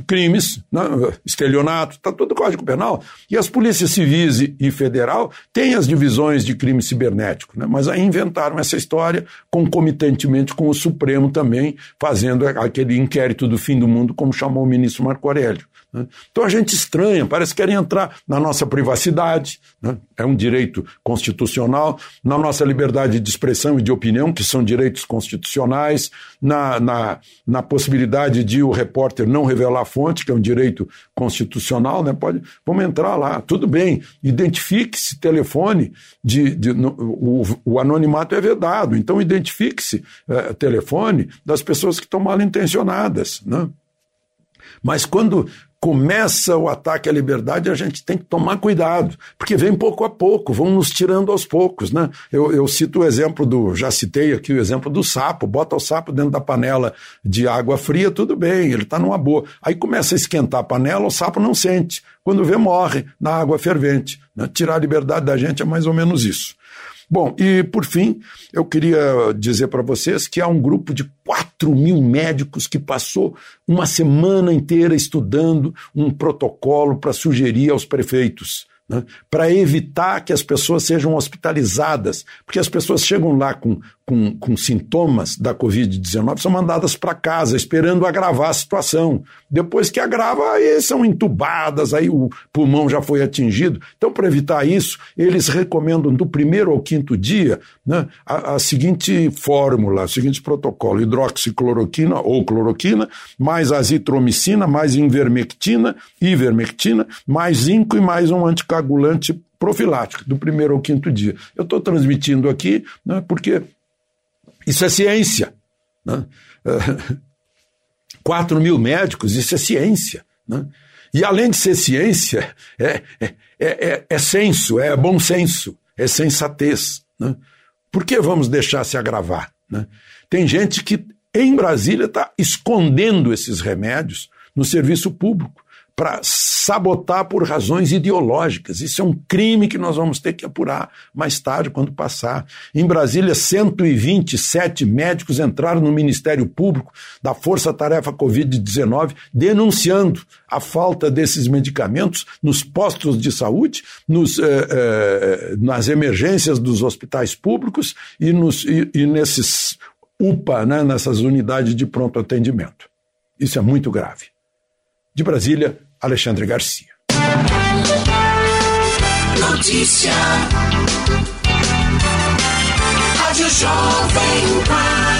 crimes, né? estelionato, está tudo no Código Penal. E as polícias civis e federal têm as divisões de crime cibernético, né? mas aí inventaram essa história concomitantemente com o Supremo também fazendo aquele inquérito do fim do mundo, como chamou o ministro Marco Aurélio. Né? Então a gente estranha, parece que querem entrar na nossa privacidade, né? é um direito constitucional, na nossa liberdade de expressão e de opinião, que são direitos constitucionais, na, na, na possibilidade de o repórter não revelar a fonte, que é um direito constitucional, né? Pode, vamos entrar lá, tudo bem, identifique-se, telefone, de, de no, o, o, anonimato é vedado, então identifique-se é, telefone das pessoas que estão mal intencionadas, né? Mas quando começa o ataque à liberdade, a gente tem que tomar cuidado, porque vem pouco a pouco, vão nos tirando aos poucos, né? Eu, eu, cito o exemplo do, já citei aqui o exemplo do sapo, bota o sapo dentro da panela de água fria, tudo bem, ele está numa boa. Aí começa a esquentar a panela, o sapo não sente. Quando vê, morre na água fervente. Né? Tirar a liberdade da gente é mais ou menos isso. Bom, e por fim, eu queria dizer para vocês que há um grupo de 4 mil médicos que passou uma semana inteira estudando um protocolo para sugerir aos prefeitos né, para evitar que as pessoas sejam hospitalizadas, porque as pessoas chegam lá com, com, com sintomas da Covid-19, são mandadas para casa, esperando agravar a situação. Depois que agrava, aí são entubadas, aí o pulmão já foi atingido. Então, para evitar isso, eles recomendam do primeiro ao quinto dia né, a, a seguinte fórmula, o seguinte protocolo: hidroxicloroquina ou cloroquina, mais azitromicina, mais invermectina, ivermectina, mais zinco e mais um anticoagulante coagulante profilático, do primeiro ao quinto dia. Eu estou transmitindo aqui né, porque isso é ciência. Né? 4 mil médicos, isso é ciência. Né? E além de ser ciência, é, é, é, é, senso, é bom senso, é sensatez. Né? Por que vamos deixar se agravar? Né? Tem gente que em Brasília está escondendo esses remédios no serviço público para sabotar por razões ideológicas. Isso é um crime que nós vamos ter que apurar mais tarde, quando passar. Em Brasília, 127 médicos entraram no Ministério Público da Força Tarefa Covid-19 denunciando a falta desses medicamentos nos postos de saúde, nos, eh, eh, nas emergências dos hospitais públicos e, nos, e, e nesses UPA, né, nessas unidades de pronto atendimento. Isso é muito grave. De Brasília, Alexandre Garcia. Notícia. Rádio Jovem Pan.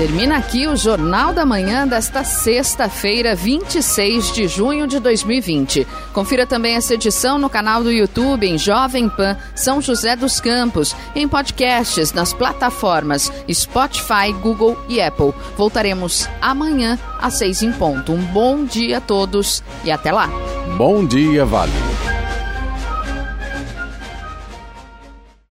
Termina aqui o Jornal da Manhã desta sexta-feira, 26 de junho de 2020. Confira também essa edição no canal do YouTube em Jovem Pan São José dos Campos, em podcasts nas plataformas Spotify, Google e Apple. Voltaremos amanhã às seis em ponto. Um bom dia a todos e até lá. Bom dia, Vale.